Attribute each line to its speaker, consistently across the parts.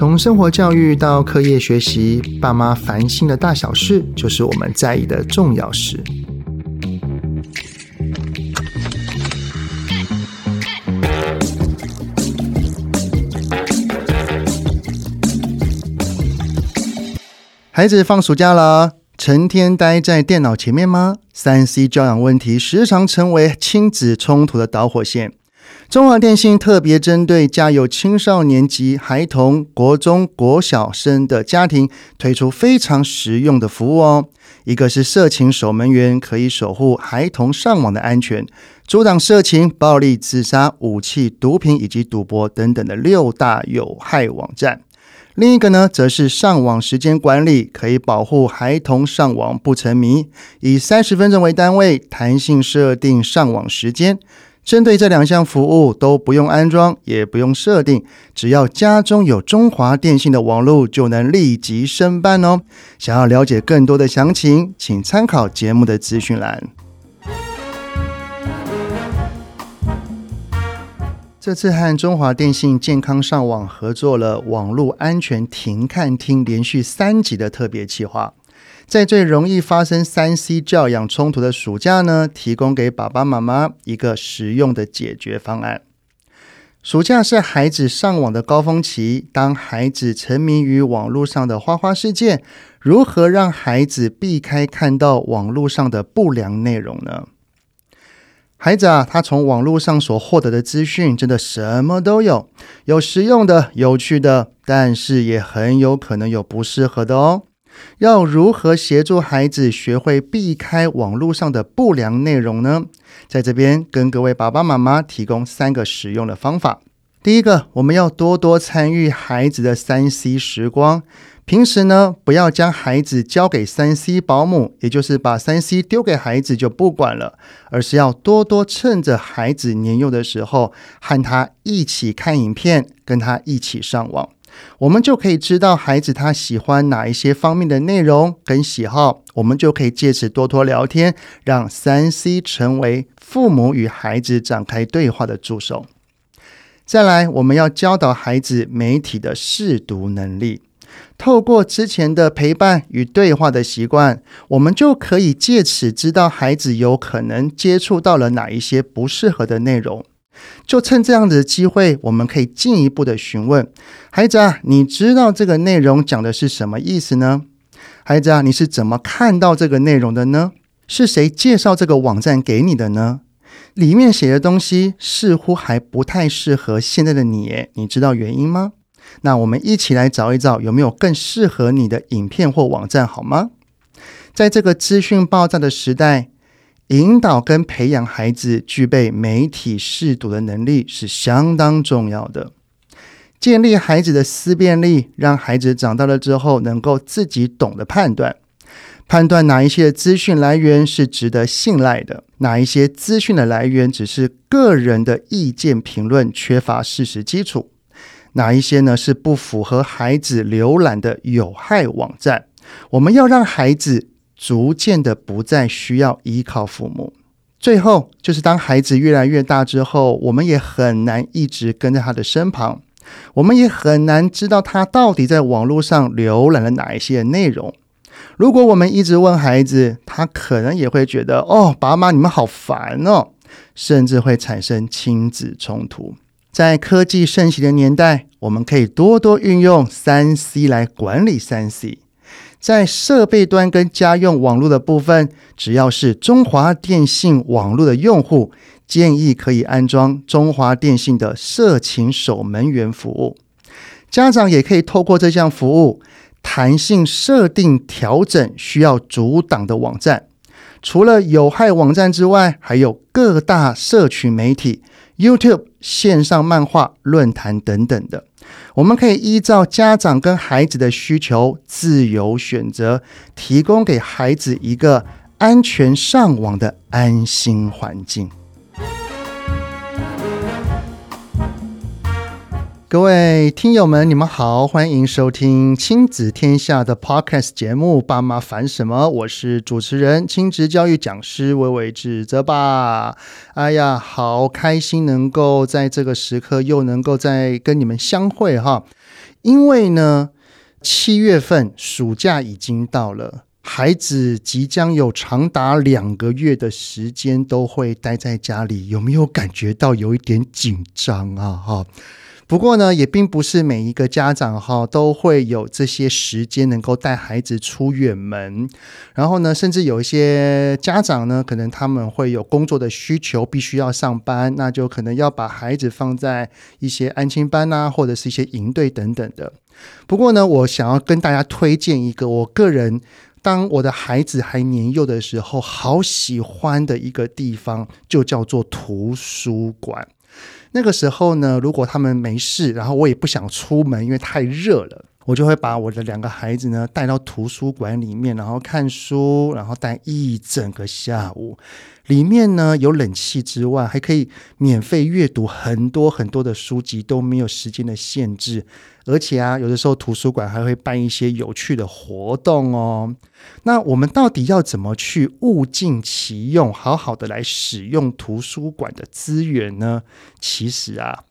Speaker 1: 从生活教育到课业学习，爸妈烦心的大小事，就是我们在意的重要事。孩子放暑假了，成天待在电脑前面吗三 C 教养问题时常成为亲子冲突的导火线。中华电信特别针对家有青少年及孩童、国中、国小生的家庭，推出非常实用的服务哦。一个是色情守门员，可以守护孩童上网的安全，阻挡色情、暴力、自杀、武器、毒品以及赌博等等的六大有害网站。另一个呢，则是上网时间管理，可以保护孩童上网不沉迷，以三十分钟为单位，弹性设定上网时间。针对这两项服务都不用安装，也不用设定，只要家中有中华电信的网络，就能立即申办哦。想要了解更多的详情，请参考节目的资讯栏。这次和中华电信健康上网合作了网络安全停看听连续三集的特别企划。在最容易发生三 C 教养冲突的暑假呢，提供给爸爸妈妈一个实用的解决方案。暑假是孩子上网的高峰期，当孩子沉迷于网络上的花花世界，如何让孩子避开看到网络上的不良内容呢？孩子啊，他从网络上所获得的资讯真的什么都有，有实用的、有趣的，但是也很有可能有不适合的哦。要如何协助孩子学会避开网络上的不良内容呢？在这边跟各位爸爸妈妈提供三个实用的方法。第一个，我们要多多参与孩子的三 C 时光。平时呢，不要将孩子交给三 C 保姆，也就是把三 C 丢给孩子就不管了，而是要多多趁着孩子年幼的时候，和他一起看影片，跟他一起上网。我们就可以知道孩子他喜欢哪一些方面的内容跟喜好，我们就可以借此多多聊天，让三 C 成为父母与孩子展开对话的助手。再来，我们要教导孩子媒体的识读能力，透过之前的陪伴与对话的习惯，我们就可以借此知道孩子有可能接触到了哪一些不适合的内容。就趁这样子的机会，我们可以进一步的询问孩子啊，你知道这个内容讲的是什么意思呢？孩子啊，你是怎么看到这个内容的呢？是谁介绍这个网站给你的呢？里面写的东西似乎还不太适合现在的你，你知道原因吗？那我们一起来找一找，有没有更适合你的影片或网站，好吗？在这个资讯爆炸的时代，引导跟培养孩子具备媒体识读的能力是相当重要的。建立孩子的思辨力，让孩子长大了之后能够自己懂得判断，判断哪一些资讯来源是值得信赖的，哪一些资讯的来源只是个人的意见评论，缺乏事实基础，哪一些呢是不符合孩子浏览的有害网站。我们要让孩子。逐渐的不再需要依靠父母，最后就是当孩子越来越大之后，我们也很难一直跟在他的身旁，我们也很难知道他到底在网络上浏览了哪一些内容。如果我们一直问孩子，他可能也会觉得哦，爸妈你们好烦哦，甚至会产生亲子冲突。在科技盛行的年代，我们可以多多运用三 C 来管理三 C。在设备端跟家用网络的部分，只要是中华电信网络的用户，建议可以安装中华电信的色情守门员服务。家长也可以透过这项服务，弹性设定调整需要阻挡的网站。除了有害网站之外，还有各大社群媒体、YouTube、线上漫画、论坛等等的。我们可以依照家长跟孩子的需求自由选择，提供给孩子一个安全上网的安心环境。各位听友们，你们好，欢迎收听亲子天下的 Podcast 节目《爸妈烦什么》，我是主持人亲职教育讲师魏玮志泽吧。哎呀，好开心能够在这个时刻又能够再跟你们相会哈。因为呢，七月份暑假已经到了，孩子即将有长达两个月的时间都会待在家里，有没有感觉到有一点紧张啊？哈。不过呢，也并不是每一个家长哈都会有这些时间能够带孩子出远门。然后呢，甚至有一些家长呢，可能他们会有工作的需求，必须要上班，那就可能要把孩子放在一些安亲班啊，或者是一些营队等等的。不过呢，我想要跟大家推荐一个我个人当我的孩子还年幼的时候，好喜欢的一个地方，就叫做图书馆。那个时候呢，如果他们没事，然后我也不想出门，因为太热了，我就会把我的两个孩子呢带到图书馆里面，然后看书，然后待一整个下午。里面呢有冷气之外，还可以免费阅读很多很多的书籍，都没有时间的限制。而且啊，有的时候图书馆还会办一些有趣的活动哦。那我们到底要怎么去物尽其用，好好的来使用图书馆的资源呢？其实啊。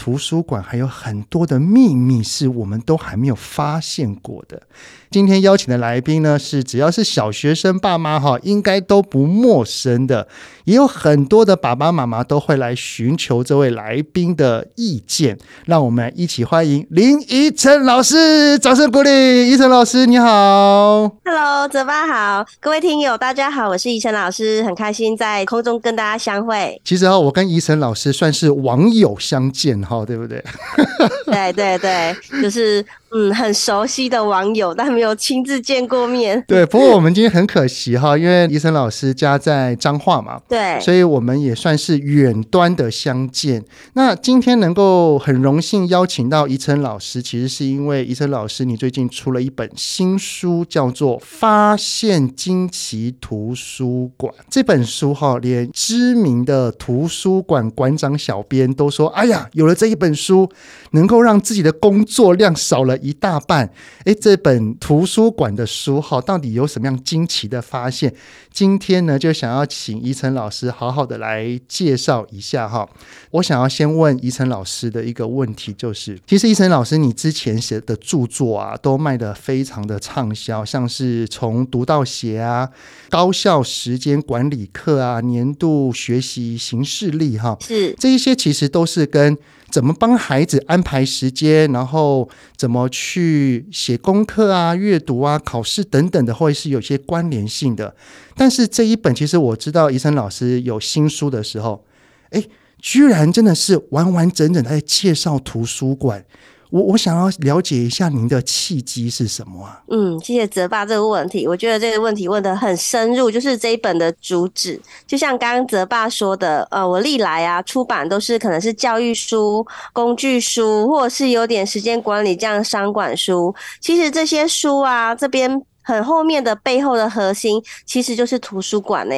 Speaker 1: 图书馆还有很多的秘密是我们都还没有发现过的。今天邀请的来宾呢，是只要是小学生爸妈哈，应该都不陌生的。也有很多的爸爸妈妈都会来寻求这位来宾的意见。让我们一起欢迎林怡晨老师，掌声鼓励！怡晨老师你好
Speaker 2: ，Hello，泽爸好，各位听友大家好，我是怡晨老师，很开心在空中跟大家相会。
Speaker 1: 其实啊，我跟怡晨老师算是网友相见。哈，对不对？
Speaker 2: 对对对，就是。嗯，很熟悉的网友，但没有亲自见过面。
Speaker 1: 对，不过我们今天很可惜哈，因为怡辰老师家在彰化嘛，
Speaker 2: 对，
Speaker 1: 所以我们也算是远端的相见。那今天能够很荣幸邀请到怡晨老师，其实是因为怡晨老师你最近出了一本新书，叫做《发现惊奇图书馆》。这本书哈，连知名的图书馆馆长小编都说：“哎呀，有了这一本书，能够让自己的工作量少了。”一大半，诶，这本图书馆的书哈到底有什么样惊奇的发现？今天呢，就想要请怡晨老师好好的来介绍一下哈。我想要先问怡晨老师的一个问题，就是，其实怡晨老师你之前写的著作啊，都卖得非常的畅销，像是从读到写啊，高效时间管理课啊，年度学习行事历哈，
Speaker 2: 是
Speaker 1: 这一些其实都是跟。怎么帮孩子安排时间，然后怎么去写功课啊、阅读啊、考试等等的，会是有些关联性的。但是这一本，其实我知道，医生老师有新书的时候，诶，居然真的是完完整整的在介绍图书馆。我我想要了解一下您的契机是什么啊？
Speaker 2: 嗯，谢谢泽爸这个问题，我觉得这个问题问得很深入，就是这一本的主旨，就像刚刚泽爸说的，呃，我历来啊出版都是可能是教育书、工具书，或者是有点时间管理这样商管书。其实这些书啊，这边。很后面的背后的核心其实就是图书馆呢。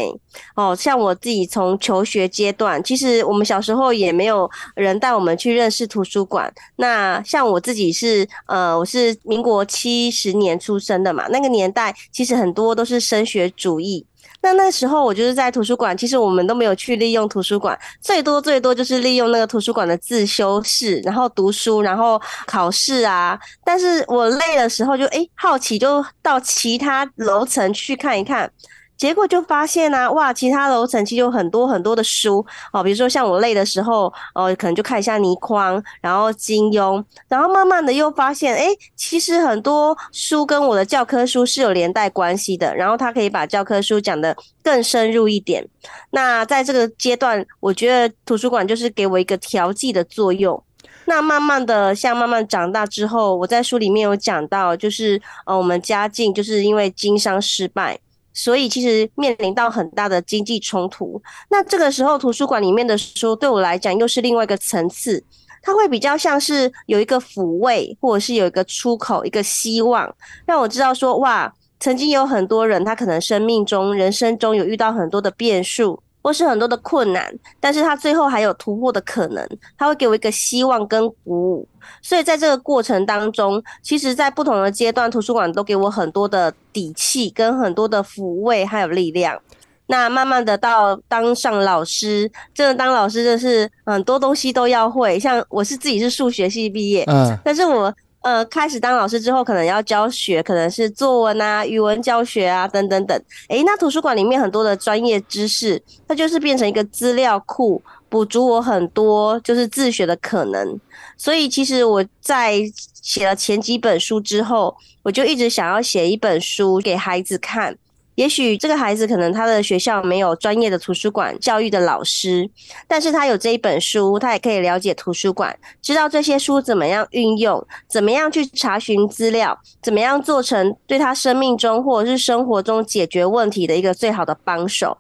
Speaker 2: 哦，像我自己从求学阶段，其实我们小时候也没有人带我们去认识图书馆。那像我自己是呃，我是民国七十年出生的嘛，那个年代其实很多都是升学主义。那那时候我就是在图书馆，其实我们都没有去利用图书馆，最多最多就是利用那个图书馆的自修室，然后读书，然后考试啊。但是我累的时候就诶好奇，就到其他楼层去看一看。结果就发现啊，哇，其他楼层其实有很多很多的书哦，比如说像我累的时候，哦，可能就看一下倪匡，然后金庸，然后慢慢的又发现，诶，其实很多书跟我的教科书是有连带关系的，然后他可以把教科书讲得更深入一点。那在这个阶段，我觉得图书馆就是给我一个调剂的作用。那慢慢的，像慢慢长大之后，我在书里面有讲到，就是呃，我们家境就是因为经商失败。所以其实面临到很大的经济冲突，那这个时候图书馆里面的书对我来讲又是另外一个层次，它会比较像是有一个抚慰，或者是有一个出口，一个希望，让我知道说哇，曾经有很多人他可能生命中、人生中有遇到很多的变数。或是很多的困难，但是他最后还有突破的可能，他会给我一个希望跟鼓舞。所以在这个过程当中，其实，在不同的阶段，图书馆都给我很多的底气，跟很多的抚慰，还有力量。那慢慢的到当上老师，真的当老师就是很多东西都要会。像我是自己是数学系毕业，嗯，但是我呃开始当老师之后，可能要教学，可能是作文啊、语文教学啊等等等。诶，那图书馆里面很多的专业知识，它就是变成一个资料库，补足我很多就是自学的可能。所以其实我在写了前几本书之后，我就一直想要写一本书给孩子看。也许这个孩子可能他的学校没有专业的图书馆教育的老师，但是他有这一本书，他也可以了解图书馆，知道这些书怎么样运用，怎么样去查询资料，怎么样做成对他生命中或者是生活中解决问题的一个最好的帮手，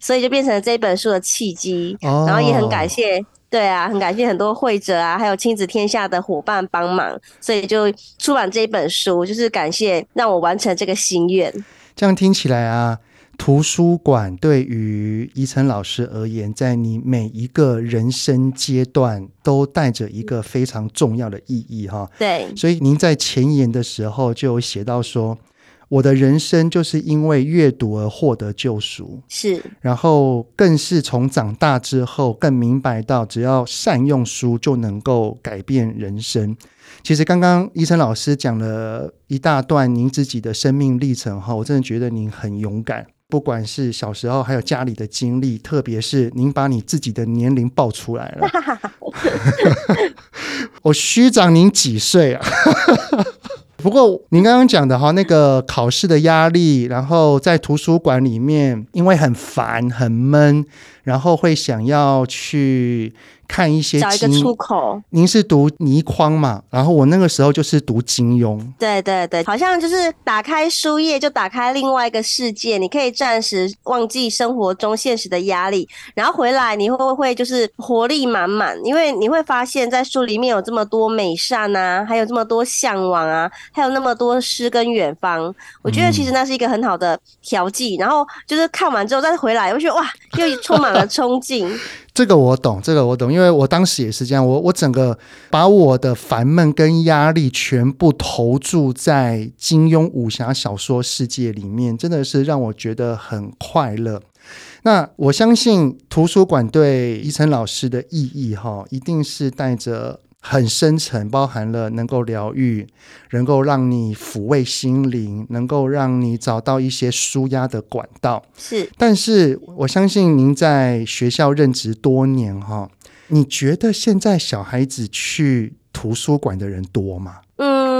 Speaker 2: 所以就变成了这本书的契机。然后也很感谢，对啊，很感谢很多会者啊，还有亲子天下的伙伴帮忙，所以就出版这一本书，就是感谢让我完成这个心愿。
Speaker 1: 这样听起来啊，图书馆对于怡岑老师而言，在你每一个人生阶段都带着一个非常重要的意义哈。
Speaker 2: 对，
Speaker 1: 所以您在前言的时候就有写到说，我的人生就是因为阅读而获得救赎，
Speaker 2: 是，
Speaker 1: 然后更是从长大之后更明白到，只要善用书就能够改变人生。其实刚刚医生老师讲了一大段您自己的生命历程哈，我真的觉得您很勇敢，不管是小时候还有家里的经历，特别是您把你自己的年龄报出来了，我虚长您几岁啊？不过您刚刚讲的哈，那个考试的压力，然后在图书馆里面，因为很烦很闷，然后会想要去。看一些
Speaker 2: 找一个出口。
Speaker 1: 您是读倪匡嘛？然后我那个时候就是读金庸。
Speaker 2: 对对对，好像就是打开书页就打开另外一个世界，你可以暂时忘记生活中现实的压力，然后回来你会不会就是活力满满？因为你会发现在书里面有这么多美善啊，还有这么多向往啊，还有那么多诗跟远方。我觉得其实那是一个很好的调剂。嗯、然后就是看完之后再回来，我觉得哇，又充满了 冲劲。
Speaker 1: 这个我懂，这个我懂，因为我当时也是这样，我我整个把我的烦闷跟压力全部投注在金庸武侠小说世界里面，真的是让我觉得很快乐。那我相信图书馆对宜晨老师的意义，哈，一定是带着。很深沉，包含了能够疗愈，能够让你抚慰心灵，能够让你找到一些舒压的管道。
Speaker 2: 是，
Speaker 1: 但是我相信您在学校任职多年哈，你觉得现在小孩子去图书馆的人多吗？
Speaker 2: 嗯，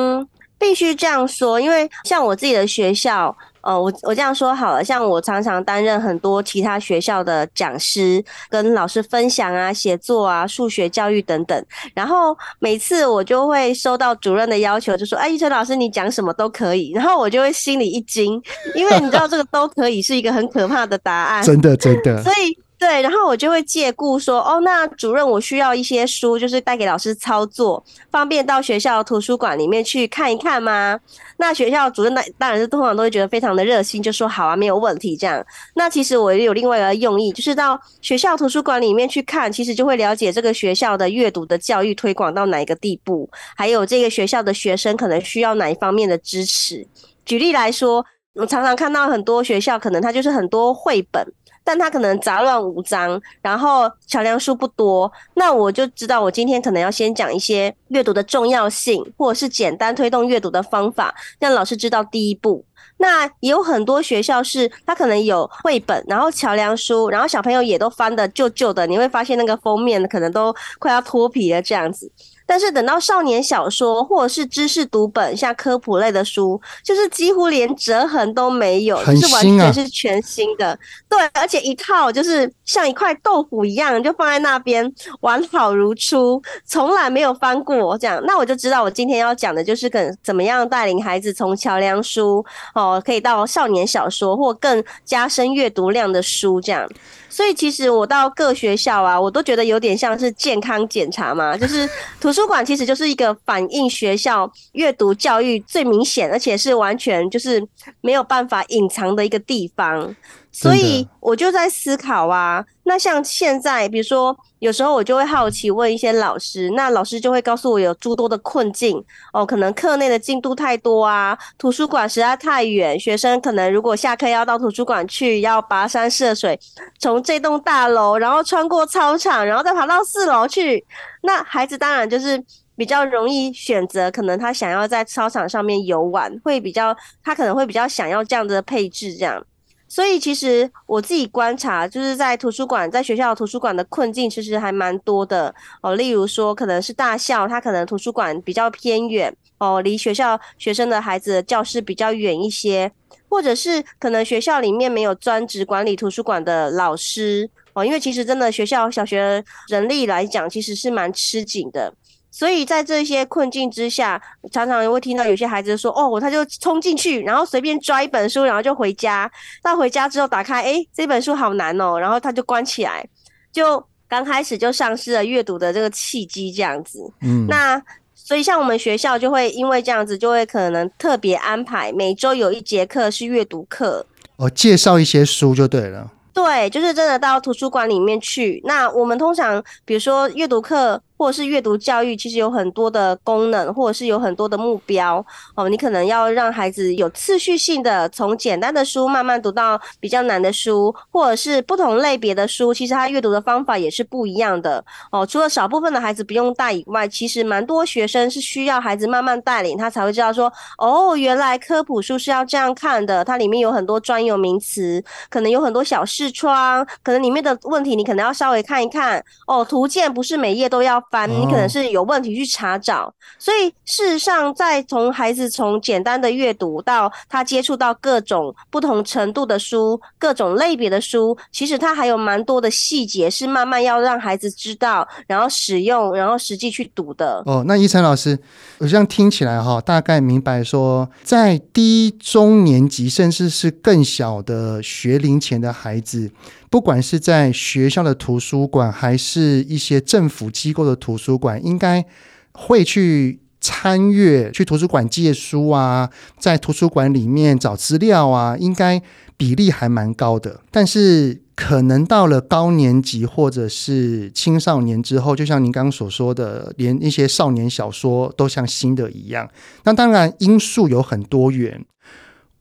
Speaker 2: 必须这样说，因为像我自己的学校。哦，我我这样说好了，像我常常担任很多其他学校的讲师，跟老师分享啊、写作啊、数学教育等等。然后每次我就会收到主任的要求，就说：“哎，一晨老师，你讲什么都可以。”然后我就会心里一惊，因为你知道这个都可以是一个很可怕的答案，
Speaker 1: 真的真的。
Speaker 2: 所以。对，然后我就会借故说，哦，那主任，我需要一些书，就是带给老师操作，方便到学校图书馆里面去看一看吗？那学校主任那当然是通常都会觉得非常的热心，就说好啊，没有问题这样。那其实我也有另外一个用意，就是到学校图书馆里面去看，其实就会了解这个学校的阅读的教育推广到哪一个地步，还有这个学校的学生可能需要哪一方面的支持。举例来说，我常常看到很多学校，可能它就是很多绘本。但他可能杂乱无章，然后桥梁书不多，那我就知道我今天可能要先讲一些阅读的重要性，或者是简单推动阅读的方法，让老师知道第一步。那也有很多学校是，他可能有绘本，然后桥梁书，然后小朋友也都翻得旧旧的，你会发现那个封面可能都快要脱皮了这样子。但是等到少年小说或者是知识读本，像科普类的书，就是几乎连折痕都没有，就是完全是全新的。对，而且一套就是像一块豆腐一样，就放在那边完好如初，从来没有翻过这样。那我就知道我今天要讲的就是跟怎么样带领孩子从桥梁书哦，可以到少年小说或更加深阅读量的书这样。所以其实我到各学校啊，我都觉得有点像是健康检查嘛，就是图书馆其实就是一个反映学校阅读教育最明显，而且是完全就是没有办法隐藏的一个地方。所以我就在思考啊，那像现在，比如说有时候我就会好奇问一些老师，那老师就会告诉我有诸多的困境哦，可能课内的进度太多啊，图书馆实在太远，学生可能如果下课要到图书馆去，要跋山涉水，从这栋大楼，然后穿过操场，然后再爬到四楼去，那孩子当然就是比较容易选择，可能他想要在操场上面游玩，会比较他可能会比较想要这样的配置这样。所以其实我自己观察，就是在图书馆，在学校图书馆的困境其实还蛮多的哦。例如说，可能是大校，它可能图书馆比较偏远哦，离学校学生的孩子教室比较远一些，或者是可能学校里面没有专职管理图书馆的老师哦。因为其实真的学校小学人力来讲，其实是蛮吃紧的。所以在这些困境之下，常常会听到有些孩子说：“哦，他就冲进去，然后随便抓一本书，然后就回家。到回家之后打开，诶，这本书好难哦，然后他就关起来，就刚开始就丧失了阅读的这个契机，这样子。嗯，那所以像我们学校就会因为这样子，就会可能特别安排每周有一节课是阅读课，
Speaker 1: 哦，介绍一些书就对了。
Speaker 2: 对，就是真的到图书馆里面去。那我们通常比如说阅读课。或者是阅读教育，其实有很多的功能，或者是有很多的目标哦。你可能要让孩子有次序性的从简单的书慢慢读到比较难的书，或者是不同类别的书，其实他阅读的方法也是不一样的哦。除了少部分的孩子不用带以外，其实蛮多学生是需要孩子慢慢带领，他才会知道说哦，原来科普书是要这样看的。它里面有很多专有名词，可能有很多小视窗，可能里面的问题你可能要稍微看一看哦。图鉴不是每页都要。你可能是有问题去查找，所以事实上，在从孩子从简单的阅读到他接触到各种不同程度的书、各种类别的书，其实他还有蛮多的细节是慢慢要让孩子知道，然后使用，然后实际去读的。
Speaker 1: 哦，那依晨老师，我这样听起来哈，大概明白说，在低中年级甚至是更小的学龄前的孩子。不管是在学校的图书馆，还是一些政府机构的图书馆，应该会去参阅，去图书馆借书啊，在图书馆里面找资料啊，应该比例还蛮高的。但是可能到了高年级或者是青少年之后，就像您刚刚所说的，连一些少年小说都像新的一样。那当然因素有很多元。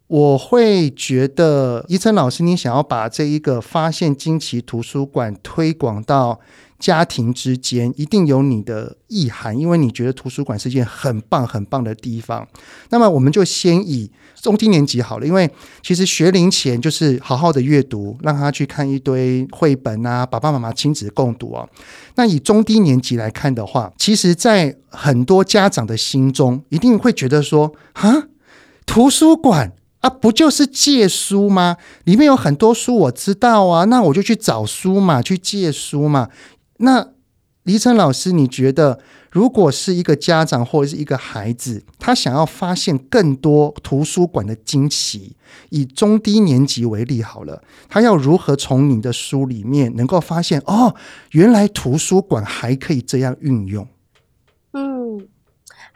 Speaker 1: 我会觉得，宜晨老师，你想要把这一个发现惊奇图书馆推广到家庭之间，一定有你的意涵，因为你觉得图书馆是一件很棒很棒的地方。那么，我们就先以中低年级好了，因为其实学龄前就是好好的阅读，让他去看一堆绘本啊，爸爸妈妈亲子共读啊。那以中低年级来看的话，其实，在很多家长的心中，一定会觉得说，啊，图书馆。啊，不就是借书吗？里面有很多书，我知道啊，那我就去找书嘛，去借书嘛。那黎晨老师，你觉得，如果是一个家长或者是一个孩子，他想要发现更多图书馆的惊奇，以中低年级为例好了，他要如何从你的书里面能够发现，哦，原来图书馆还可以这样运用？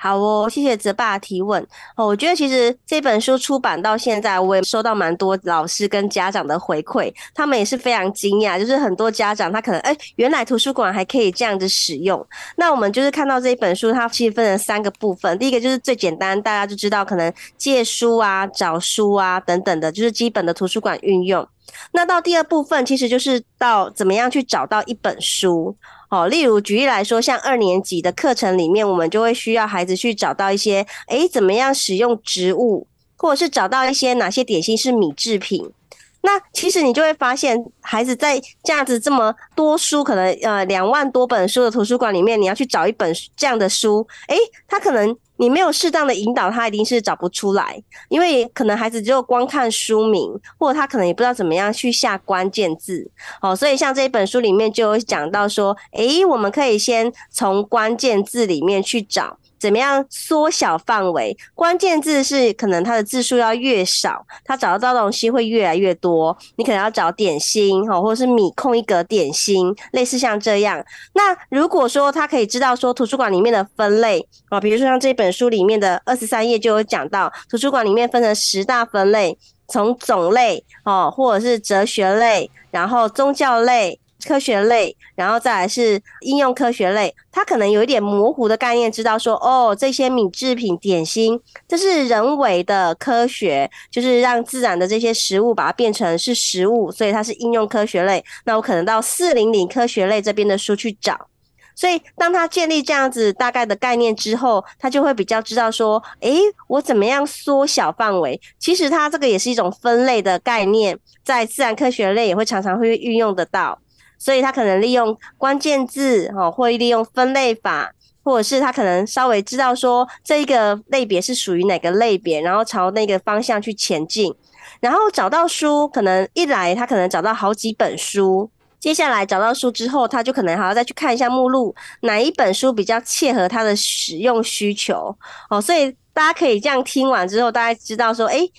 Speaker 2: 好哦，谢谢泽爸提问哦。我觉得其实这本书出版到现在，我也收到蛮多老师跟家长的回馈，他们也是非常惊讶，就是很多家长他可能哎，原来图书馆还可以这样子使用。那我们就是看到这一本书，它其实分成三个部分，第一个就是最简单，大家就知道可能借书啊、找书啊等等的，就是基本的图书馆运用。那到第二部分，其实就是到怎么样去找到一本书。哦，例如举例来说，像二年级的课程里面，我们就会需要孩子去找到一些，诶，怎么样使用植物，或者是找到一些哪些点心是米制品。那其实你就会发现，孩子在这样子这么多书，可能呃两万多本书的图书馆里面，你要去找一本这样的书，诶，他可能。你没有适当的引导，他一定是找不出来，因为可能孩子只有光看书名，或者他可能也不知道怎么样去下关键字。哦，所以像这一本书里面就有讲到说，诶，我们可以先从关键字里面去找。怎么样缩小范围？关键字是可能它的字数要越少，它找得到的东西会越来越多。你可能要找点心哈，或者是米空一格点心，类似像这样。那如果说他可以知道说图书馆里面的分类啊，比如说像这本书里面的二十三页就有讲到，图书馆里面分成十大分类，从种类哦，或者是哲学类，然后宗教类。科学类，然后再来是应用科学类，他可能有一点模糊的概念，知道说哦，这些米制品、点心，这是人为的科学，就是让自然的这些食物把它变成是食物，所以它是应用科学类。那我可能到四零零科学类这边的书去找。所以当他建立这样子大概的概念之后，他就会比较知道说，诶，我怎么样缩小范围？其实它这个也是一种分类的概念，在自然科学类也会常常会运用得到。所以他可能利用关键字，哦，或利用分类法，或者是他可能稍微知道说这一个类别是属于哪个类别，然后朝那个方向去前进。然后找到书，可能一来他可能找到好几本书，接下来找到书之后，他就可能还要再去看一下目录，哪一本书比较切合他的使用需求。哦，所以大家可以这样听完之后，大家知道说，诶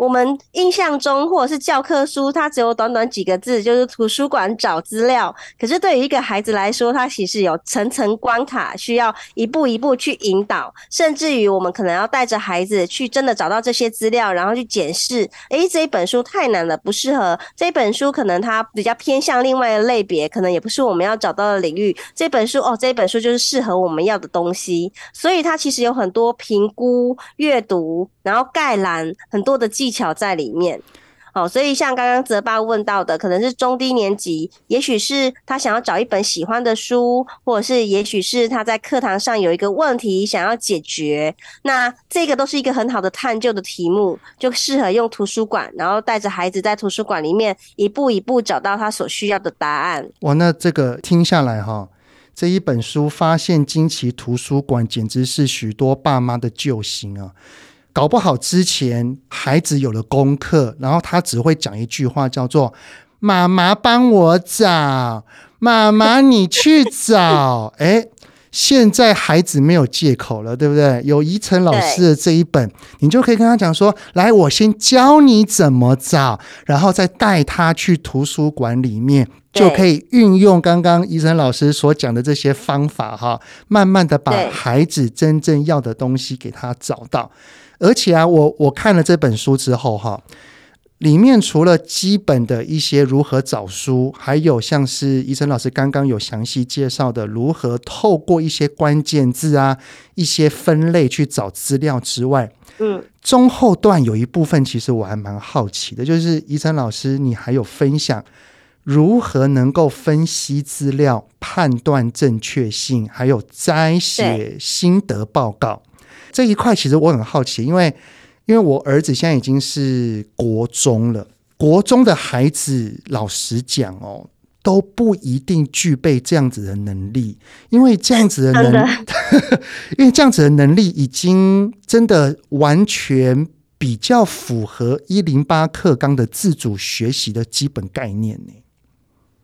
Speaker 2: 我们印象中，或者是教科书，它只有短短几个字，就是图书馆找资料。可是对于一个孩子来说，他其实有层层关卡，需要一步一步去引导，甚至于我们可能要带着孩子去真的找到这些资料，然后去检视。诶，这一本书太难了，不适合。这本书可能它比较偏向另外的类别，可能也不是我们要找到的领域。这本书哦，这本书就是适合我们要的东西。所以它其实有很多评估、阅读，然后概览很多的技。技巧在里面，好，所以像刚刚泽爸问到的，可能是中低年级，也许是他想要找一本喜欢的书，或者是也许是他在课堂上有一个问题想要解决，那这个都是一个很好的探究的题目，就适合用图书馆，然后带着孩子在图书馆里面一步一步找到他所需要的答案。
Speaker 1: 哇，那这个听下来哈，这一本书《发现惊奇图书馆》简直是许多爸妈的救星啊！搞不好之前孩子有了功课，然后他只会讲一句话，叫做“妈妈帮我找，妈妈你去找”。诶，现在孩子没有借口了，对不对？有怡晨老师的这一本，你就可以跟他讲说：“来，我先教你怎么找，然后再带他去图书馆里面，就可以运用刚刚怡晨老师所讲的这些方法，哈，慢慢的把孩子真正要的东西给他找到。”而且啊，我我看了这本书之后哈，里面除了基本的一些如何找书，还有像是医生老师刚刚有详细介绍的如何透过一些关键字啊、一些分类去找资料之外，嗯，中后段有一部分其实我还蛮好奇的，就是医生老师你还有分享如何能够分析资料、判断正确性，还有摘写心得报告。这一块其实我很好奇，因为因为我儿子现在已经是国中了，国中的孩子，老实讲哦，都不一定具备这样子的能力，因为这样子的能，的 因为这样子的能力已经真的完全比较符合一零八课纲的自主学习的基本概念呢。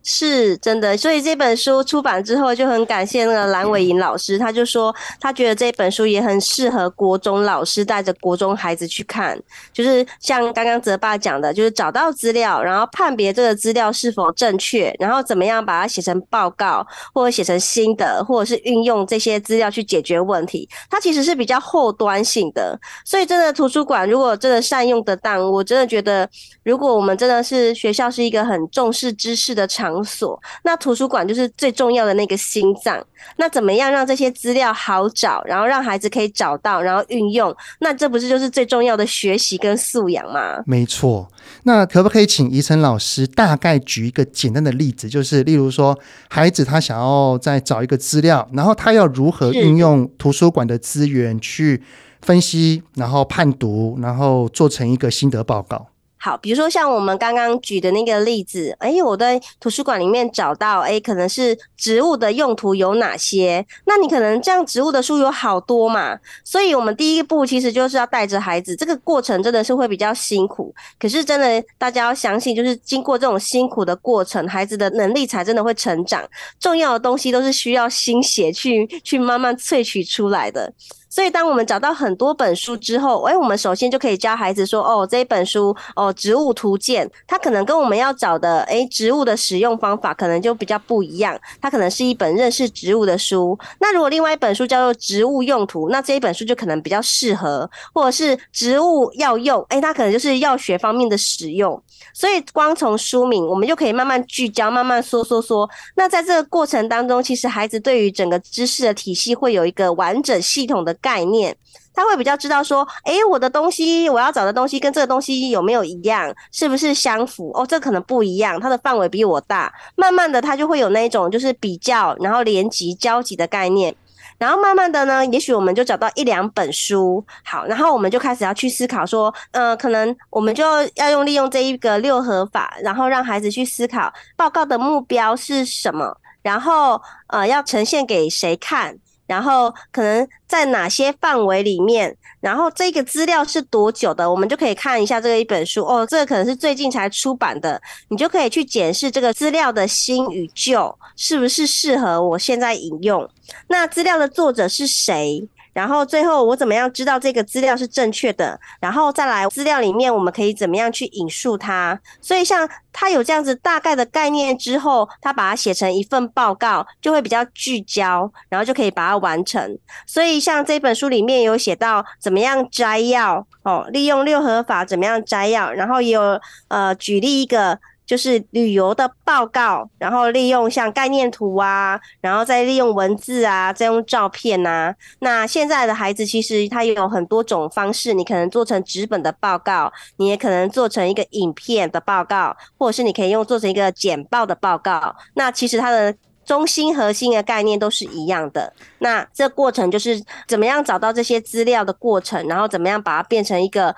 Speaker 2: 是真的，所以这本书出版之后，就很感谢那个蓝伟莹老师，他就说他觉得这本书也很适合国中老师带着国中孩子去看，就是像刚刚泽爸讲的，就是找到资料，然后判别这个资料是否正确，然后怎么样把它写成报告，或者写成心得，或者是运用这些资料去解决问题，它其实是比较后端性的。所以真的图书馆如果真的善用得当，我真的觉得，如果我们真的是学校是一个很重视知识的场所，那图书馆就是最重要的那个心脏。那怎么样让这些资料好找，然后让孩子可以找到，然后运用？那这不是就是最重要的学习跟素养吗？
Speaker 1: 没错。那可不可以请怡晨老师大概举一个简单的例子，就是例如说，孩子他想要再找一个资料，然后他要如何运用图书馆的资源去分析，然后判读，然后做成一个心得报告？
Speaker 2: 好，比如说像我们刚刚举的那个例子，哎，我在图书馆里面找到，哎，可能是植物的用途有哪些？那你可能这样植物的书有好多嘛，所以我们第一步其实就是要带着孩子，这个过程真的是会比较辛苦，可是真的大家要相信，就是经过这种辛苦的过程，孩子的能力才真的会成长。重要的东西都是需要心血去去慢慢萃取出来的。所以，当我们找到很多本书之后，哎，我们首先就可以教孩子说：“哦，这一本书哦，植物图鉴，它可能跟我们要找的哎，植物的使用方法可能就比较不一样。它可能是一本认识植物的书。那如果另外一本书叫做植物用途，那这一本书就可能比较适合，或者是植物药用，哎，它可能就是药学方面的使用。所以，光从书名，我们就可以慢慢聚焦，慢慢说说说。那在这个过程当中，其实孩子对于整个知识的体系会有一个完整系统的。概念，他会比较知道说，诶，我的东西，我要找的东西跟这个东西有没有一样，是不是相符？哦，这可能不一样，它的范围比我大。慢慢的，他就会有那一种就是比较，然后连集、交集的概念。然后慢慢的呢，也许我们就找到一两本书，好，然后我们就开始要去思考说，呃，可能我们就要用利用这一个六合法，然后让孩子去思考报告的目标是什么，然后呃，要呈现给谁看。然后可能在哪些范围里面，然后这个资料是多久的，我们就可以看一下这个一本书哦，这个可能是最近才出版的，你就可以去检视这个资料的新与旧是不是适合我现在引用，那资料的作者是谁？然后最后我怎么样知道这个资料是正确的？然后再来资料里面我们可以怎么样去引述它？所以像他有这样子大概的概念之后，他把它写成一份报告，就会比较聚焦，然后就可以把它完成。所以像这本书里面有写到怎么样摘要哦，利用六合法怎么样摘要，然后也有呃举例一个。就是旅游的报告，然后利用像概念图啊，然后再利用文字啊，再用照片啊。那现在的孩子其实他也有很多种方式，你可能做成纸本的报告，你也可能做成一个影片的报告，或者是你可以用做成一个简报的报告。那其实它的中心核心的概念都是一样的。那这过程就是怎么样找到这些资料的过程，然后怎么样把它变成一个。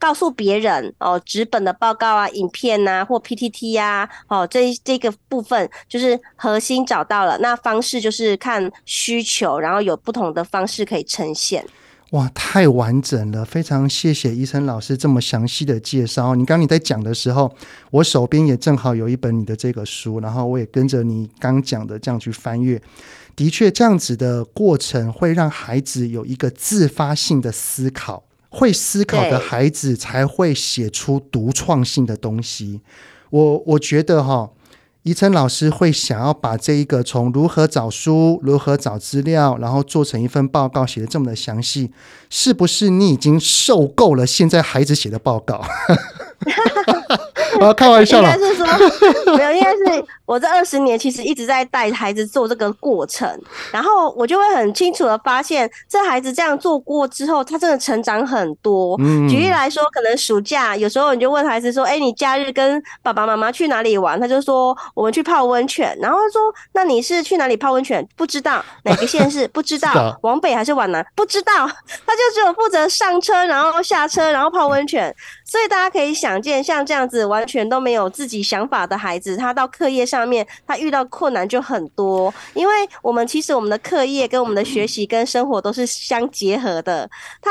Speaker 2: 告诉别人哦，纸本的报告啊、影片呐、啊，或 PPT 呀、啊，哦，这这个部分就是核心找到了，那方式就是看需求，然后有不同的方式可以呈现。
Speaker 1: 哇，太完整了，非常谢谢医生老师这么详细的介绍。你刚你在讲的时候，我手边也正好有一本你的这个书，然后我也跟着你刚讲的这样去翻阅。的确，这样子的过程会让孩子有一个自发性的思考。会思考的孩子才会写出独创性的东西。我我觉得哈，哦，宜晨老师会想要把这一个从如何找书、如何找资料，然后做成一份报告，写的这么的详细，是不是你已经受够了现在孩子写的报告？我要开玩笑了，
Speaker 2: 应该是说没有，应该是我这二十年其实一直在带孩子做这个过程，然后我就会很清楚的发现，这孩子这样做过之后，他真的成长很多。嗯，举例来说，可能暑假有时候你就问孩子说：“哎，你假日跟爸爸妈妈去哪里玩？”他就说：“我们去泡温泉。”然后他说：“那你是去哪里泡温泉？”不知道哪个县市，不知道往北还是往南，不知道。他就只有负责上车，然后下车，然后泡温泉。所以大家可以想见，像这样子完全都没有自己想法的孩子，他到课业上方面，他遇到困难就很多。因为我们其实我们的课业跟我们的学习跟生活都是相结合的。他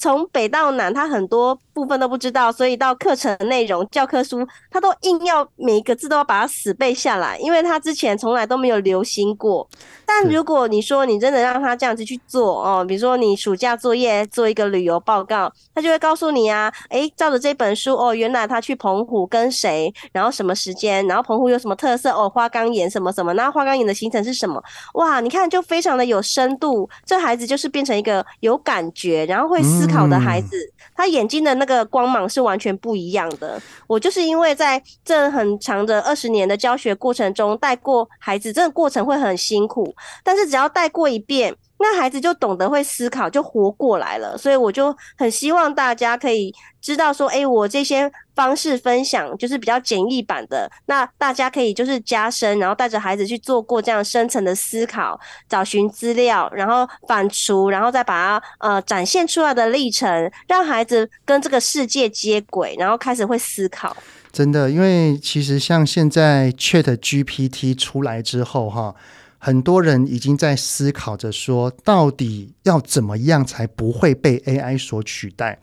Speaker 2: 从北到南，他很多部分都不知道，所以到课程内容、教科书，他都硬要每一个字都要把它死背下来，因为他之前从来都没有留心过。但如果你说你真的让他这样子去做哦，比如说你暑假作业做一个旅游报告，他就会告诉你啊，诶，照着。这本书哦，原来他去澎湖跟谁，然后什么时间，然后澎湖有什么特色哦，花岗岩什么什么，那花岗岩的行程是什么？哇，你看就非常的有深度，这孩子就是变成一个有感觉，然后会思考的孩子，嗯、他眼睛的那个光芒是完全不一样的。我就是因为在这很长的二十年的教学过程中带过孩子，这个过程会很辛苦，但是只要带过一遍。那孩子就懂得会思考，就活过来了。所以我就很希望大家可以知道说，诶，我这些方式分享就是比较简易版的。那大家可以就是加深，然后带着孩子去做过这样深层的思考，找寻资料，然后反刍，然后再把它呃展现出来的历程，让孩子跟这个世界接轨，然后开始会思考。
Speaker 1: 真的，因为其实像现在 ChatGPT 出来之后，哈。很多人已经在思考着说，到底要怎么样才不会被 AI 所取代？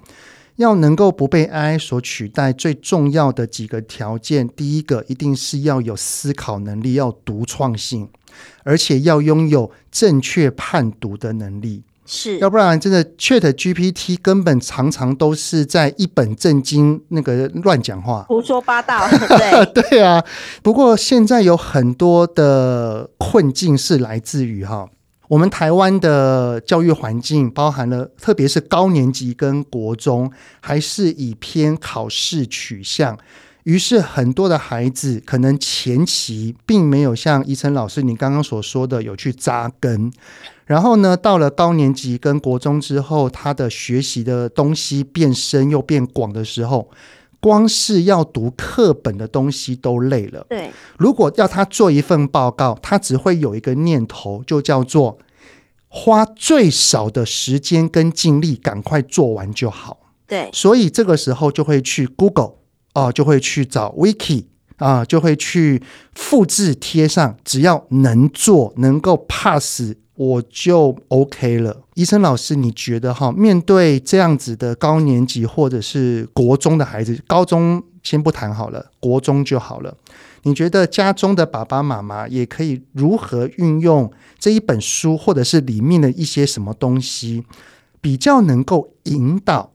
Speaker 1: 要能够不被 AI 所取代，最重要的几个条件，第一个一定是要有思考能力，要独创性，而且要拥有正确判读的能力。
Speaker 2: 是，
Speaker 1: 要不然真的 Chat GPT 根本常常都是在一本正经那个乱讲话，
Speaker 2: 胡说八道。对
Speaker 1: 对啊，不过现在有很多的困境是来自于哈，我们台湾的教育环境包含了，特别是高年级跟国中，还是以偏考试取向。于是很多的孩子可能前期并没有像宜晨老师你刚刚所说的有去扎根。然后呢，到了高年级跟国中之后，他的学习的东西变深又变广的时候，光是要读课本的东西都累了。
Speaker 2: 对，
Speaker 1: 如果要他做一份报告，他只会有一个念头，就叫做花最少的时间跟精力赶快做完就好。
Speaker 2: 对，
Speaker 1: 所以这个时候就会去 Google 哦、呃，就会去找 Wiki 啊、呃，就会去复制贴上，只要能做，能够 pass。我就 OK 了，医生老师，你觉得哈，面对这样子的高年级或者是国中的孩子，高中先不谈好了，国中就好了。你觉得家中的爸爸妈妈也可以如何运用这一本书，或者是里面的一些什么东西，比较能够引导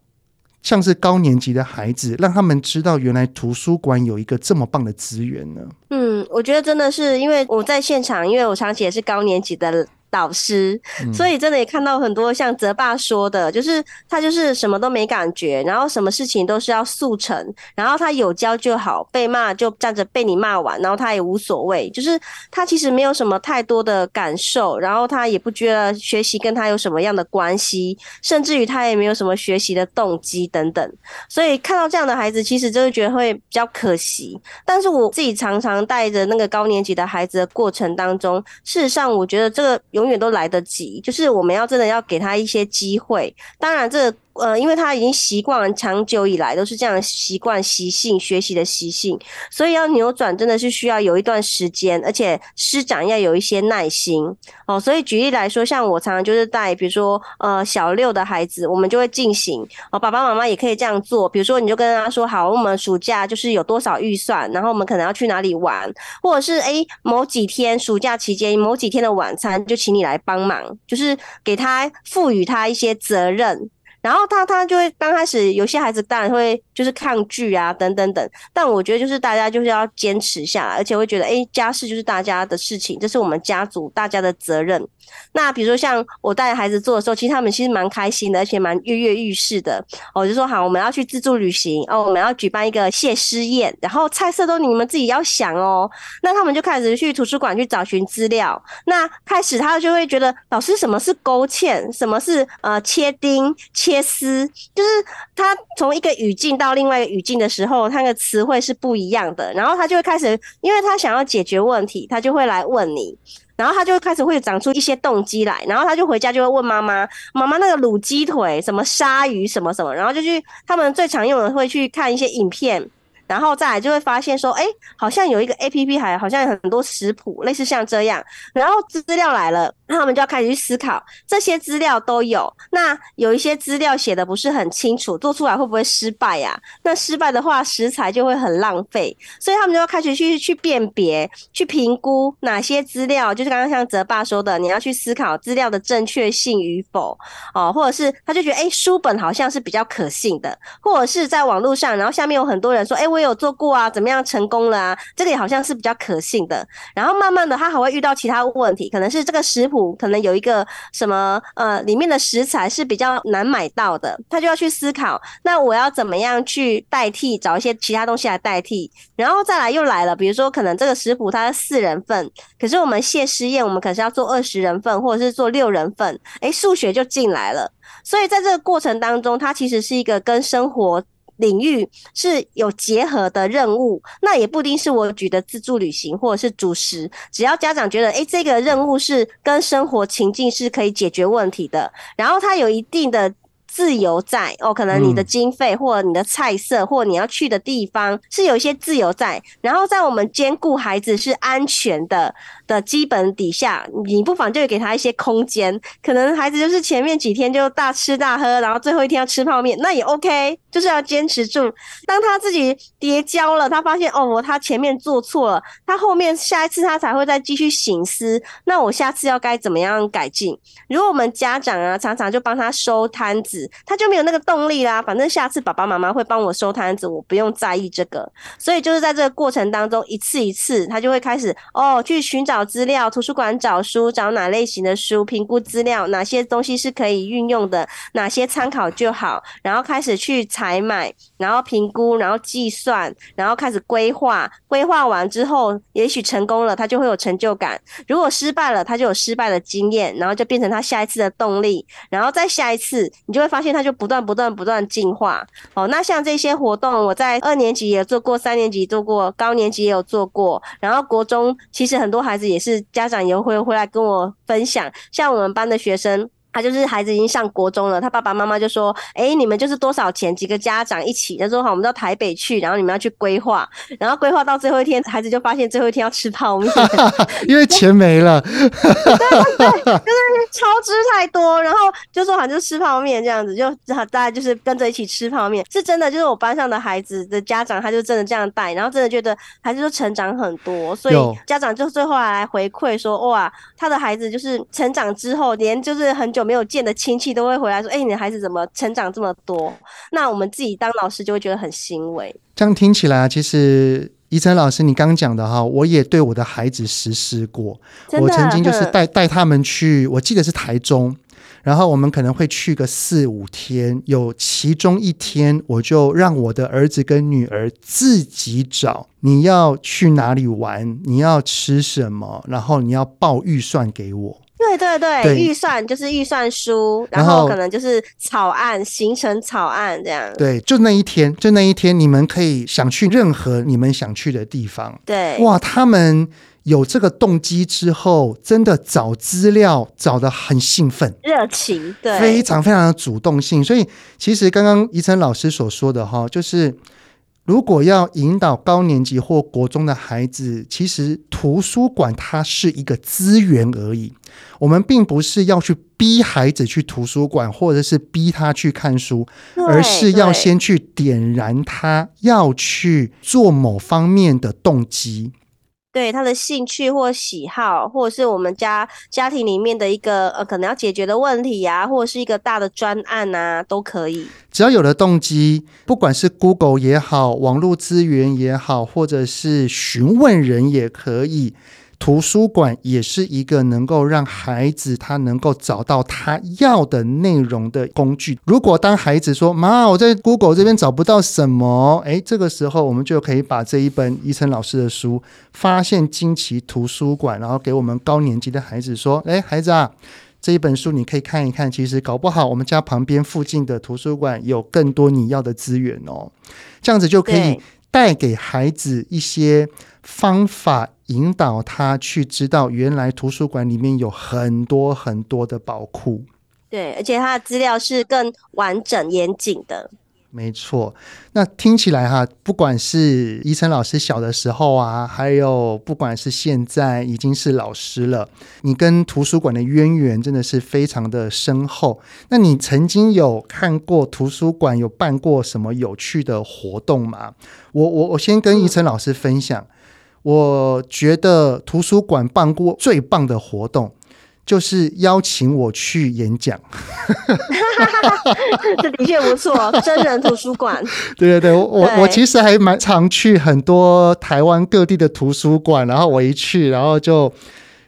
Speaker 1: 像是高年级的孩子，让他们知道原来图书馆有一个这么棒的资源呢？
Speaker 2: 嗯，我觉得真的是因为我在现场，因为我长期也是高年级的。导师，所以真的也看到很多像泽爸说的，就是他就是什么都没感觉，然后什么事情都是要速成，然后他有教就好，被骂就站着被你骂完，然后他也无所谓，就是他其实没有什么太多的感受，然后他也不觉得学习跟他有什么样的关系，甚至于他也没有什么学习的动机等等，所以看到这样的孩子，其实就是觉得会比较可惜。但是我自己常常带着那个高年级的孩子的过程当中，事实上我觉得这个有。永远都来得及，就是我们要真的要给他一些机会。当然，这。呃，因为他已经习惯了，长久以来都是这样习惯习性，学习的习性，所以要扭转真的是需要有一段时间，而且师长要有一些耐心哦。所以举例来说，像我常常就是带，比如说呃小六的孩子，我们就会进行哦，爸爸妈妈也可以这样做。比如说，你就跟他说好，我们暑假就是有多少预算，然后我们可能要去哪里玩，或者是诶某几天暑假期间某几天的晚餐就请你来帮忙，就是给他赋予他一些责任。然后他他就会刚开始有些孩子当然会就是抗拒啊等等等，但我觉得就是大家就是要坚持下来，而且会觉得诶家事就是大家的事情，这是我们家族大家的责任。那比如说像我带孩子做的时候，其实他们其实蛮开心的，而且蛮跃跃欲试的。我就说好，我们要去自助旅行哦，我们要举办一个谢师宴，然后菜色都你们自己要想哦。那他们就开始去图书馆去找寻资料。那开始他就会觉得老师什么是勾芡，什么是呃切丁、切丝，就是他从一个语境到另外一个语境的时候，他的词汇是不一样的。然后他就会开始，因为他想要解决问题，他就会来问你。然后他就开始会长出一些动机来，然后他就回家就会问妈妈：“妈妈，那个卤鸡腿、什么鲨鱼、什么什么？”然后就去他们最常用的会去看一些影片。然后再来就会发现说，哎，好像有一个 APP，还好像有很多食谱，类似像这样。然后资料来了，那他们就要开始去思考，这些资料都有。那有一些资料写的不是很清楚，做出来会不会失败呀？那失败的话，食材就会很浪费。所以他们就要开始去去辨别、去评估哪些资料，就是刚刚像泽爸说的，你要去思考资料的正确性与否哦，或者是他就觉得，哎，书本好像是比较可信的，或者是在网络上，然后下面有很多人说，哎，我。有做过啊，怎么样成功了啊？这个也好像是比较可信的。然后慢慢的，他还会遇到其他问题，可能是这个食谱可能有一个什么呃，里面的食材是比较难买到的，他就要去思考，那我要怎么样去代替，找一些其他东西来代替。然后再来又来了，比如说可能这个食谱它是四人份，可是我们谢师宴我们可是要做二十人份，或者是做六人份，诶，数学就进来了。所以在这个过程当中，它其实是一个跟生活。领域是有结合的任务，那也不一定是我举的自助旅行或者是主食，只要家长觉得，诶、欸，这个任务是跟生活情境是可以解决问题的，然后它有一定的。自由在哦，可能你的经费或者你的菜色或你要去的地方是有一些自由在，然后在我们兼顾孩子是安全的的基本底下，你不妨就给他一些空间。可能孩子就是前面几天就大吃大喝，然后最后一天要吃泡面，那也 OK，就是要坚持住。当他自己跌跤了，他发现哦，他前面做错了，他后面下一次他才会再继续省思，那我下次要该怎么样改进？如果我们家长啊，常常就帮他收摊子。他就没有那个动力啦，反正下次爸爸妈妈会帮我收摊子，我不用在意这个。所以就是在这个过程当中，一次一次，他就会开始哦，去寻找资料，图书馆找书，找哪类型的书，评估资料，哪些东西是可以运用的，哪些参考就好，然后开始去采买，然后评估，然后计算，然后开始规划。规划完之后，也许成功了，他就会有成就感；如果失败了，他就有失败的经验，然后就变成他下一次的动力，然后再下一次，你就会发现他就不断不断不断进化。哦，那像这些活动，我在二年级也做过，三年级做过，高年级也有做过，然后国中其实很多孩子也是家长也会回来跟我分享，像我们班的学生。他就是孩子已经上国中了，他爸爸妈妈就说：“哎、欸，你们就是多少钱？几个家长一起？他说好，我们到台北去，然后你们要去规划，然后规划到最后一天，孩子就发现最后一天要吃泡面，
Speaker 1: 因为钱没了。对对
Speaker 2: 对，就是超支太多，然后就说好像就吃泡面这样子，就大家就是跟着一起吃泡面，是真的。就是我班上的孩子的家长，他就真的这样带，然后真的觉得孩子就成长很多，所以家长就最后来回馈说：哇，他的孩子就是成长之后，连就是很久。没有见的亲戚都会回来说：“哎、欸，你的孩子怎么成长这么多？”那我们自己当老师就会觉得很欣慰。
Speaker 1: 这样听起来，其实怡晨老师你刚讲的哈，我也对我的孩子实施过。我曾经就是带带他们去，我记得是台中，然后我们可能会去个四五天，有其中一天我就让我的儿子跟女儿自己找，你要去哪里玩，你要吃什么，然后你要报预算给我。
Speaker 2: 对对对，对预算就是预算书，然后可能就是草案、行程草案这样。
Speaker 1: 对，就那一天，就那一天，你们可以想去任何你们想去的地方。
Speaker 2: 对，
Speaker 1: 哇，他们有这个动机之后，真的找资料找的很兴奋、
Speaker 2: 热情，对，
Speaker 1: 非常非常的主动性。所以，其实刚刚怡晨老师所说的哈，就是。如果要引导高年级或国中的孩子，其实图书馆它是一个资源而已。我们并不是要去逼孩子去图书馆，或者是逼他去看书，而是要先去点燃他要去做某方面的动机。
Speaker 2: 对他的兴趣或喜好，或者是我们家家庭里面的一个呃可能要解决的问题啊，或者是一个大的专案啊，都可以。
Speaker 1: 只要有了动机，不管是 Google 也好，网络资源也好，或者是询问人也可以。图书馆也是一个能够让孩子他能够找到他要的内容的工具。如果当孩子说“妈，我在 Google 这边找不到什么”，诶，这个时候我们就可以把这一本伊晨老师的书《发现惊奇图书馆》，然后给我们高年级的孩子说：“诶，孩子啊，这一本书你可以看一看。其实搞不好我们家旁边附近的图书馆有更多你要的资源哦。这样子就可以带给孩子一些方法。”引导他去知道，原来图书馆里面有很多很多的宝库。
Speaker 2: 对，而且他的资料是更完整严谨的。
Speaker 1: 没错，那听起来哈，不管是怡晨老师小的时候啊，还有不管是现在已经是老师了，你跟图书馆的渊源真的是非常的深厚。那你曾经有看过图书馆有办过什么有趣的活动吗？我我我先跟怡晨老师分享。嗯我觉得图书馆办过最棒的活动，就是邀请我去演讲。
Speaker 2: 这的确不错，真人图书馆。
Speaker 1: 对对对，我我其实还蛮常去很多台湾各地的图书馆，然后我一去，然后就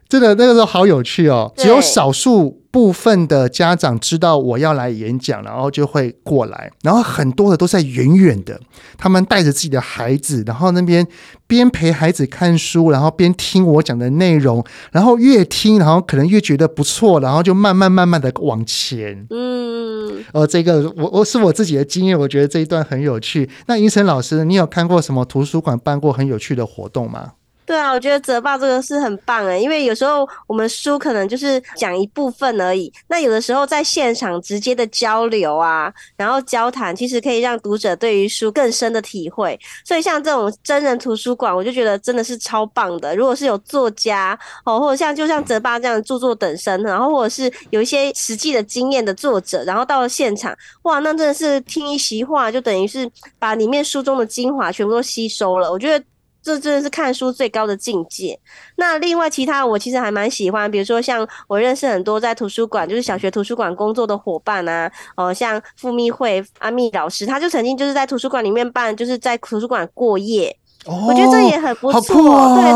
Speaker 1: 真的那个时候好有趣哦，只有少数。部分的家长知道我要来演讲，然后就会过来，然后很多的都在远远的，他们带着自己的孩子，然后那边边陪孩子看书，然后边听我讲的内容，然后越听，然后可能越觉得不错，然后就慢慢慢慢的往前。嗯，呃，这个我我是我自己的经验，我觉得这一段很有趣。那银生老师，你有看过什么图书馆办过很有趣的活动吗？
Speaker 2: 对啊，我觉得泽爸这个是很棒诶，因为有时候我们书可能就是讲一部分而已，那有的时候在现场直接的交流啊，然后交谈，其实可以让读者对于书更深的体会。所以像这种真人图书馆，我就觉得真的是超棒的。如果是有作家哦，或者像就像泽爸这样著作等身，然后或者是有一些实际的经验的作者，然后到了现场，哇，那真的是听一席话，就等于是把里面书中的精华全部都吸收了。我觉得。这真的是看书最高的境界。那另外其他我其实还蛮喜欢，比如说像我认识很多在图书馆，就是小学图书馆工作的伙伴啊，哦、呃，像傅密会阿密老师，他就曾经就是在图书馆里面办，就是在图书馆过夜。哦，我觉得这也很不
Speaker 1: 错。
Speaker 2: 对，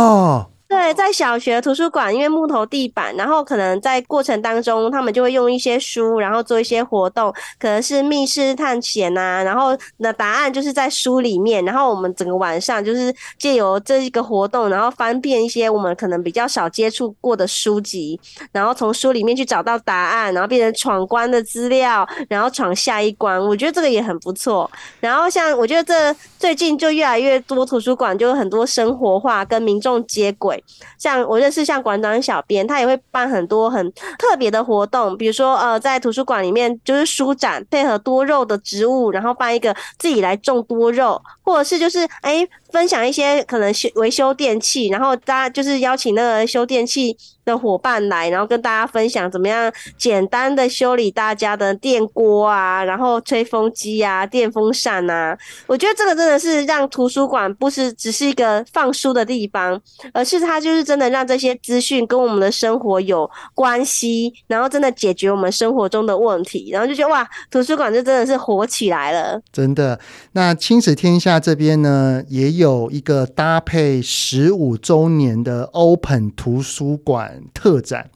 Speaker 2: 在小学图书馆，因为木头地板，然后可能在过程当中，他们就会用一些书，然后做一些活动，可能是密室探险呐、啊，然后那答案就是在书里面，然后我们整个晚上就是借由这一个活动，然后翻遍一些我们可能比较少接触过的书籍，然后从书里面去找到答案，然后变成闯关的资料，然后闯下一关。我觉得这个也很不错。然后像我觉得这最近就越来越多图书馆就有很多生活化跟民众接轨。像我认识像馆长小编，他也会办很多很特别的活动，比如说呃，在图书馆里面就是书展，配合多肉的植物，然后办一个自己来种多肉，或者是就是哎。分享一些可能修维修电器，然后大家就是邀请那个修电器的伙伴来，然后跟大家分享怎么样简单的修理大家的电锅啊，然后吹风机啊、电风扇啊。我觉得这个真的是让图书馆不是只是一个放书的地方，而是它就是真的让这些资讯跟我们的生活有关系，然后真的解决我们生活中的问题，然后就觉得哇，图书馆就真的是火起来了。
Speaker 1: 真的，那亲子天下这边呢也。有一个搭配十五周年的 Open 图书馆特展，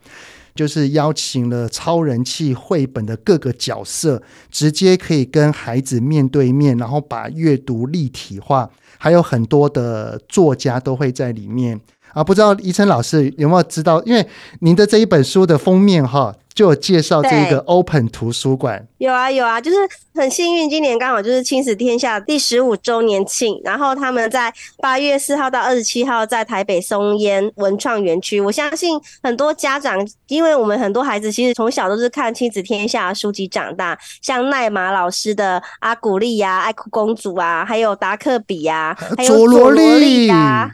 Speaker 1: 就是邀请了超人气绘本的各个角色，直接可以跟孩子面对面，然后把阅读立体化，还有很多的作家都会在里面啊。不知道怡琛老师有没有知道？因为您的这一本书的封面哈。就有介绍这个 Open 图书馆，
Speaker 2: 有啊有啊，就是很幸运，今年刚好就是亲子天下第十五周年庆，然后他们在八月四号到二十七号在台北松烟文创园区。我相信很多家长，因为我们很多孩子其实从小都是看亲子天下书籍长大，像奈玛老师的阿古丽呀、爱哭公主啊，还有达克比呀，还有佐罗莉呀。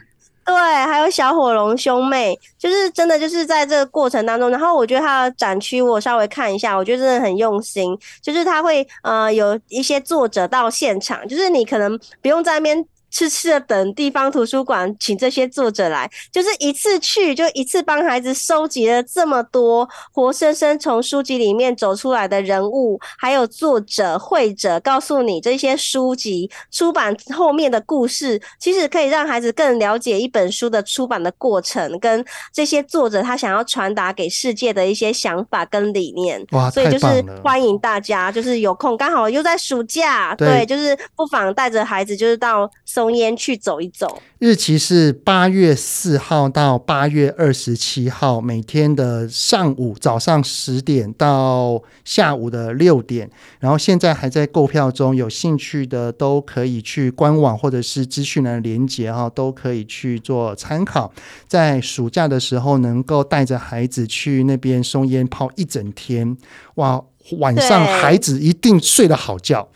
Speaker 2: 对，还有小火龙兄妹，就是真的就是在这个过程当中，然后我觉得他的展区我稍微看一下，我觉得真的很用心，就是他会呃有一些作者到现场，就是你可能不用在那边。痴痴的等地方图书馆请这些作者来，就是一次去就一次帮孩子收集了这么多活生生从书籍里面走出来的人物，还有作者、会者，告诉你这些书籍出版后面的故事，其实可以让孩子更了解一本书的出版的过程，跟这些作者他想要传达给世界的一些想法跟理念。
Speaker 1: 哇，
Speaker 2: 所以就是欢迎大家，就是有空刚好又在暑假，对，对，就是不妨带着孩子就是到。松烟去走一走，
Speaker 1: 日期是八月四号到八月二十七号，每天的上午早上十点到下午的六点，然后现在还在购票中，有兴趣的都可以去官网或者是资讯的连接哈，都可以去做参考。在暑假的时候，能够带着孩子去那边松烟泡一整天，哇！晚上孩子一定睡得好觉，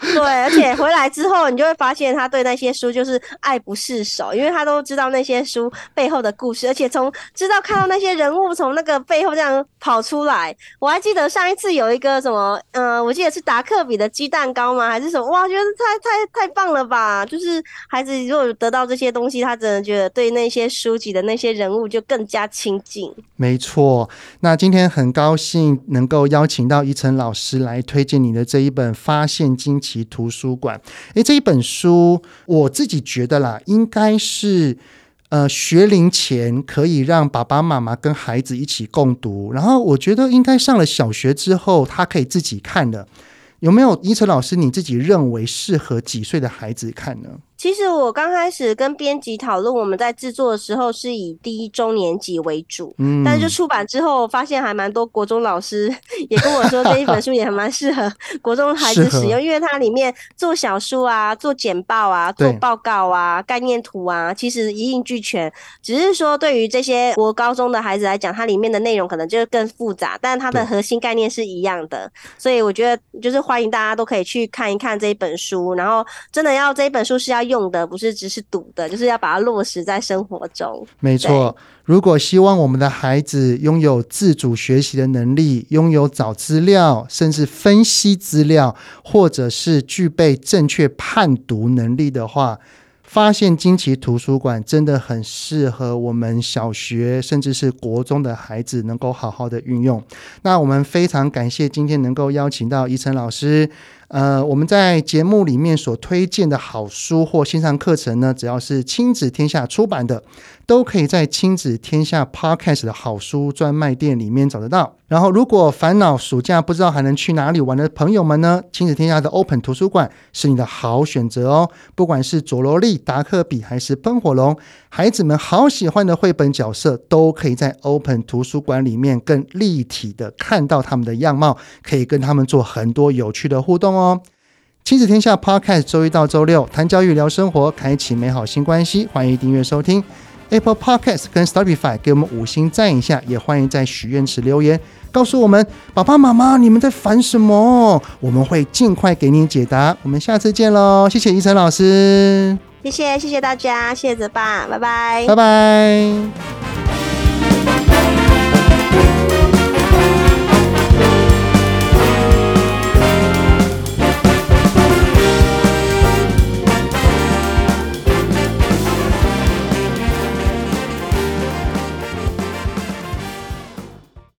Speaker 2: 对，而且回来之后，你就会发现他对那些书就是爱不释手，因为他都知道那些书背后的故事，而且从知道看到那些人物从那个背后这样跑出来。我还记得上一次有一个什么，嗯、呃，我记得是达克比的鸡蛋糕吗？还是什么？哇，觉得太太太棒了吧！就是孩子如果得到这些东西，他真的觉得对那些书籍的那些人物就更加亲近。
Speaker 1: 没错，那今天很高兴能够邀。请到伊晨老师来推荐你的这一本《发现惊奇图书馆》。诶，这一本书我自己觉得啦，应该是呃学龄前可以让爸爸妈妈跟孩子一起共读，然后我觉得应该上了小学之后，他可以自己看的。有没有伊晨老师你自己认为适合几岁的孩子看呢？
Speaker 2: 其实我刚开始跟编辑讨论，我们在制作的时候是以第一中年级为主，嗯，但是就出版之后，发现还蛮多国中老师也跟我说，这一本书也还蛮适合 国中孩子使用，因为它里面做小书啊、做简报啊、做报告啊、概念图啊，其实一应俱全。只是说对于这些国高中的孩子来讲，它里面的内容可能就是更复杂，但它的核心概念是一样的。所以我觉得就是欢迎大家都可以去看一看这一本书，然后真的要这一本书是要。用的不是只是读的，就是要把它落实在生活中。
Speaker 1: 没错，如果希望我们的孩子拥有自主学习的能力，拥有找资料，甚至分析资料，或者是具备正确判读能力的话，发现惊奇图书馆真的很适合我们小学甚至是国中的孩子能够好好的运用。那我们非常感谢今天能够邀请到怡晨老师。呃，我们在节目里面所推荐的好书或线上课程呢，只要是亲子天下出版的，都可以在亲子天下 Podcast 的好书专卖店里面找得到。然后，如果烦恼暑假不知道还能去哪里玩的朋友们呢，亲子天下的 Open 图书馆是你的好选择哦。不管是佐罗利、达克比还是喷火龙，孩子们好喜欢的绘本角色，都可以在 Open 图书馆里面更立体的看到他们的样貌，可以跟他们做很多有趣的互动哦。亲子天下 Podcast 周一到周六谈教育、聊生活，开启美好新关系。欢迎订阅收听 Apple Podcast 跟 Stapify 给我们五星赞一下，也欢迎在许愿池留言。告诉我们，爸爸妈妈，你们在烦什么？我们会尽快给你解答。我们下次见喽！谢谢医生老师，
Speaker 2: 谢谢谢谢大家，谢谢泽爸，拜拜，
Speaker 1: 拜拜。